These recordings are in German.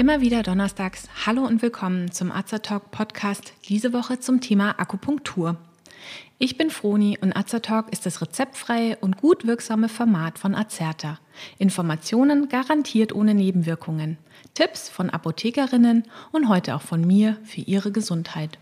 Immer wieder donnerstags. Hallo und willkommen zum Azertalk Podcast. Diese Woche zum Thema Akupunktur. Ich bin Froni und Azertalk ist das rezeptfreie und gut wirksame Format von Azerta. Informationen garantiert ohne Nebenwirkungen. Tipps von Apothekerinnen und heute auch von mir für Ihre Gesundheit.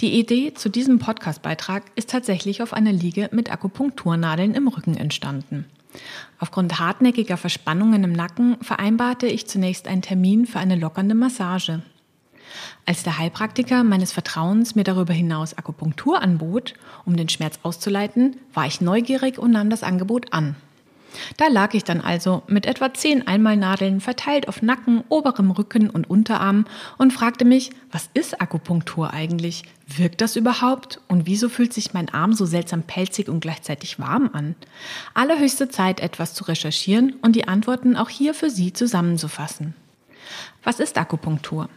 Die Idee zu diesem Podcastbeitrag ist tatsächlich auf einer Liege mit Akupunkturnadeln im Rücken entstanden. Aufgrund hartnäckiger Verspannungen im Nacken vereinbarte ich zunächst einen Termin für eine lockernde Massage. Als der Heilpraktiker meines Vertrauens mir darüber hinaus Akupunktur anbot, um den Schmerz auszuleiten, war ich neugierig und nahm das Angebot an. Da lag ich dann also mit etwa zehn Einmalnadeln verteilt auf Nacken, oberem Rücken und Unterarm und fragte mich, was ist Akupunktur eigentlich? Wirkt das überhaupt? Und wieso fühlt sich mein Arm so seltsam pelzig und gleichzeitig warm an? Allerhöchste Zeit, etwas zu recherchieren und die Antworten auch hier für Sie zusammenzufassen. Was ist Akupunktur?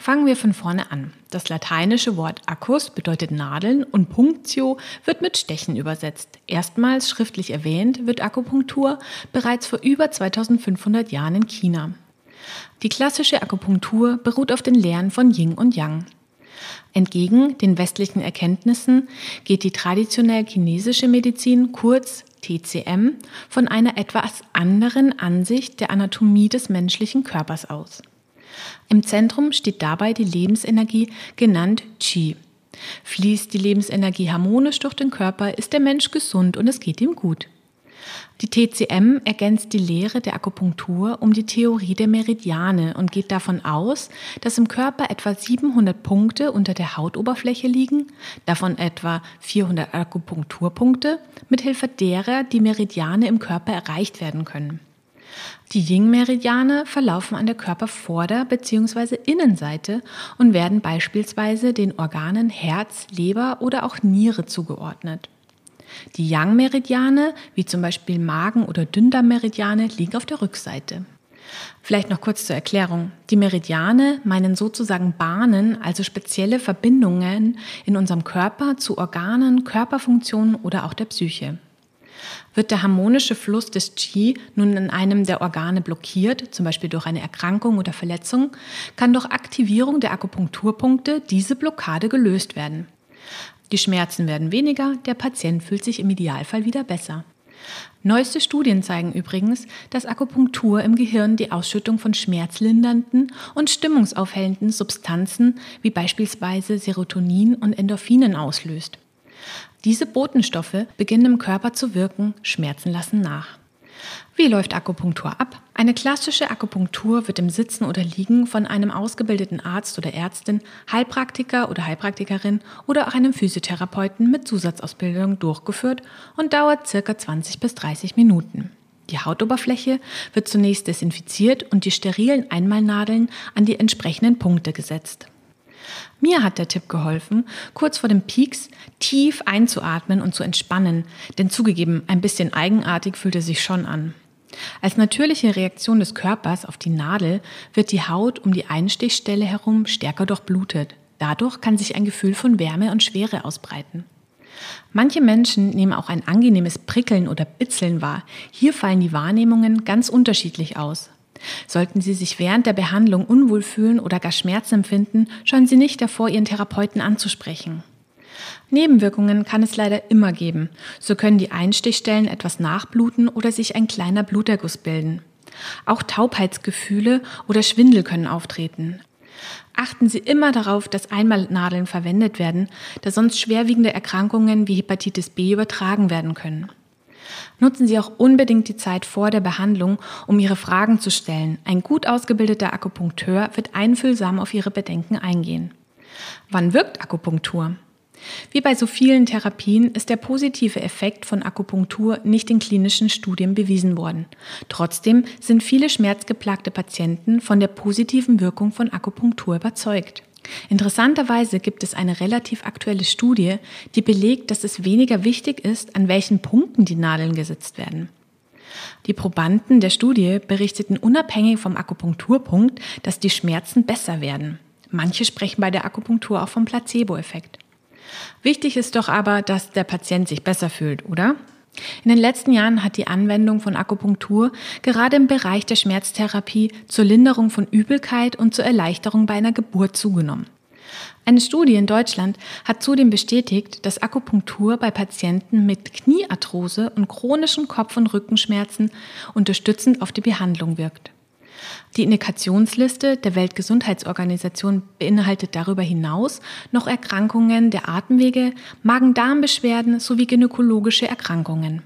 Fangen wir von vorne an. Das lateinische Wort Acus bedeutet Nadeln und Punctio wird mit Stechen übersetzt. Erstmals schriftlich erwähnt wird Akupunktur bereits vor über 2500 Jahren in China. Die klassische Akupunktur beruht auf den Lehren von Yin und Yang. Entgegen den westlichen Erkenntnissen geht die traditionell chinesische Medizin, kurz TCM, von einer etwas anderen Ansicht der Anatomie des menschlichen Körpers aus. Im Zentrum steht dabei die Lebensenergie, genannt Qi. Fließt die Lebensenergie harmonisch durch den Körper, ist der Mensch gesund und es geht ihm gut. Die TCM ergänzt die Lehre der Akupunktur um die Theorie der Meridiane und geht davon aus, dass im Körper etwa 700 Punkte unter der Hautoberfläche liegen, davon etwa 400 Akupunkturpunkte, mithilfe derer die Meridiane im Körper erreicht werden können. Die Yin-Meridiane verlaufen an der Körpervorder- bzw. Innenseite und werden beispielsweise den Organen Herz, Leber oder auch Niere zugeordnet. Die Yang-Meridiane, wie zum Beispiel Magen- oder Dünndarm-Meridiane, liegen auf der Rückseite. Vielleicht noch kurz zur Erklärung. Die Meridiane meinen sozusagen Bahnen, also spezielle Verbindungen in unserem Körper zu Organen, Körperfunktionen oder auch der Psyche. Wird der harmonische Fluss des Qi nun in einem der Organe blockiert, zum Beispiel durch eine Erkrankung oder Verletzung, kann durch Aktivierung der Akupunkturpunkte diese Blockade gelöst werden. Die Schmerzen werden weniger, der Patient fühlt sich im Idealfall wieder besser. Neueste Studien zeigen übrigens, dass Akupunktur im Gehirn die Ausschüttung von schmerzlindernden und stimmungsaufhellenden Substanzen wie beispielsweise Serotonin und Endorphinen auslöst. Diese Botenstoffe beginnen im Körper zu wirken, Schmerzen lassen nach. Wie läuft Akupunktur ab? Eine klassische Akupunktur wird im Sitzen oder Liegen von einem ausgebildeten Arzt oder Ärztin, Heilpraktiker oder Heilpraktikerin oder auch einem Physiotherapeuten mit Zusatzausbildung durchgeführt und dauert circa 20 bis 30 Minuten. Die Hautoberfläche wird zunächst desinfiziert und die sterilen Einmalnadeln an die entsprechenden Punkte gesetzt. Mir hat der Tipp geholfen, kurz vor dem Peaks tief einzuatmen und zu entspannen, denn zugegeben, ein bisschen eigenartig fühlt er sich schon an. Als natürliche Reaktion des Körpers auf die Nadel wird die Haut um die Einstichstelle herum stärker durchblutet. Dadurch kann sich ein Gefühl von Wärme und Schwere ausbreiten. Manche Menschen nehmen auch ein angenehmes Prickeln oder Bitzeln wahr. Hier fallen die Wahrnehmungen ganz unterschiedlich aus. Sollten Sie sich während der Behandlung unwohl fühlen oder gar Schmerzen empfinden, scheuen Sie nicht davor, Ihren Therapeuten anzusprechen. Nebenwirkungen kann es leider immer geben. So können die Einstichstellen etwas nachbluten oder sich ein kleiner Bluterguss bilden. Auch Taubheitsgefühle oder Schwindel können auftreten. Achten Sie immer darauf, dass Einmalnadeln verwendet werden, da sonst schwerwiegende Erkrankungen wie Hepatitis B übertragen werden können. Nutzen Sie auch unbedingt die Zeit vor der Behandlung, um Ihre Fragen zu stellen. Ein gut ausgebildeter Akupunkteur wird einfühlsam auf Ihre Bedenken eingehen. Wann wirkt Akupunktur? Wie bei so vielen Therapien ist der positive Effekt von Akupunktur nicht in klinischen Studien bewiesen worden. Trotzdem sind viele schmerzgeplagte Patienten von der positiven Wirkung von Akupunktur überzeugt. Interessanterweise gibt es eine relativ aktuelle Studie, die belegt, dass es weniger wichtig ist, an welchen Punkten die Nadeln gesetzt werden. Die Probanden der Studie berichteten unabhängig vom Akupunkturpunkt, dass die Schmerzen besser werden. Manche sprechen bei der Akupunktur auch vom Placebo-Effekt. Wichtig ist doch aber, dass der Patient sich besser fühlt, oder? In den letzten Jahren hat die Anwendung von Akupunktur gerade im Bereich der Schmerztherapie zur Linderung von Übelkeit und zur Erleichterung bei einer Geburt zugenommen. Eine Studie in Deutschland hat zudem bestätigt, dass Akupunktur bei Patienten mit Kniearthrose und chronischen Kopf- und Rückenschmerzen unterstützend auf die Behandlung wirkt. Die Indikationsliste der Weltgesundheitsorganisation beinhaltet darüber hinaus noch Erkrankungen der Atemwege, Magen-Darm-Beschwerden sowie gynäkologische Erkrankungen.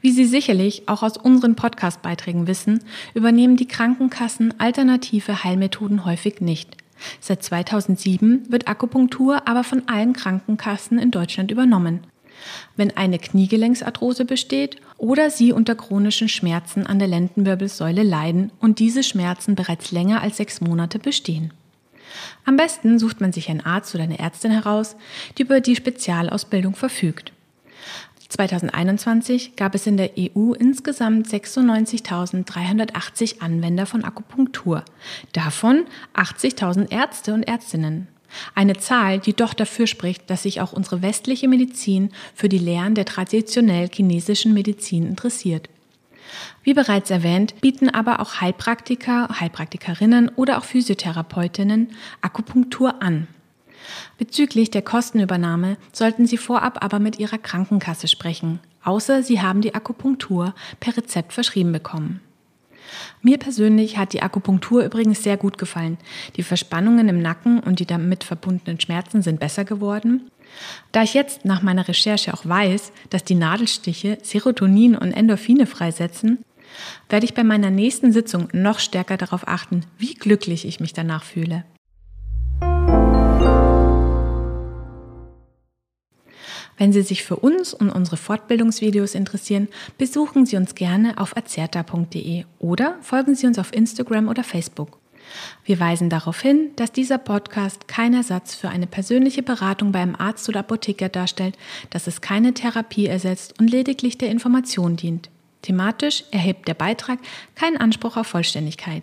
Wie Sie sicherlich auch aus unseren Podcast-Beiträgen wissen, übernehmen die Krankenkassen alternative Heilmethoden häufig nicht. Seit 2007 wird Akupunktur aber von allen Krankenkassen in Deutschland übernommen. Wenn eine Kniegelenksarthrose besteht oder Sie unter chronischen Schmerzen an der Lendenwirbelsäule leiden und diese Schmerzen bereits länger als sechs Monate bestehen. Am besten sucht man sich einen Arzt oder eine Ärztin heraus, die über die Spezialausbildung verfügt. 2021 gab es in der EU insgesamt 96.380 Anwender von Akupunktur, davon 80.000 Ärzte und Ärztinnen. Eine Zahl, die doch dafür spricht, dass sich auch unsere westliche Medizin für die Lehren der traditionell chinesischen Medizin interessiert. Wie bereits erwähnt, bieten aber auch Heilpraktiker, Heilpraktikerinnen oder auch Physiotherapeutinnen Akupunktur an. Bezüglich der Kostenübernahme sollten Sie vorab aber mit Ihrer Krankenkasse sprechen, außer Sie haben die Akupunktur per Rezept verschrieben bekommen. Mir persönlich hat die Akupunktur übrigens sehr gut gefallen. Die Verspannungen im Nacken und die damit verbundenen Schmerzen sind besser geworden. Da ich jetzt nach meiner Recherche auch weiß, dass die Nadelstiche Serotonin und Endorphine freisetzen, werde ich bei meiner nächsten Sitzung noch stärker darauf achten, wie glücklich ich mich danach fühle. Wenn Sie sich für uns und unsere Fortbildungsvideos interessieren, besuchen Sie uns gerne auf azerta.de oder folgen Sie uns auf Instagram oder Facebook. Wir weisen darauf hin, dass dieser Podcast kein Ersatz für eine persönliche Beratung bei einem Arzt oder Apotheker darstellt, dass es keine Therapie ersetzt und lediglich der Information dient. Thematisch erhebt der Beitrag keinen Anspruch auf Vollständigkeit.